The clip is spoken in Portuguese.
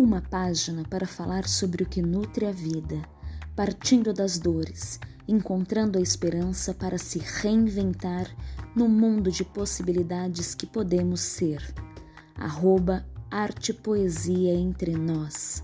Uma página para falar sobre o que nutre a vida, partindo das dores, encontrando a esperança para se reinventar no mundo de possibilidades que podemos ser. Arroba Arte Poesia Entre Nós.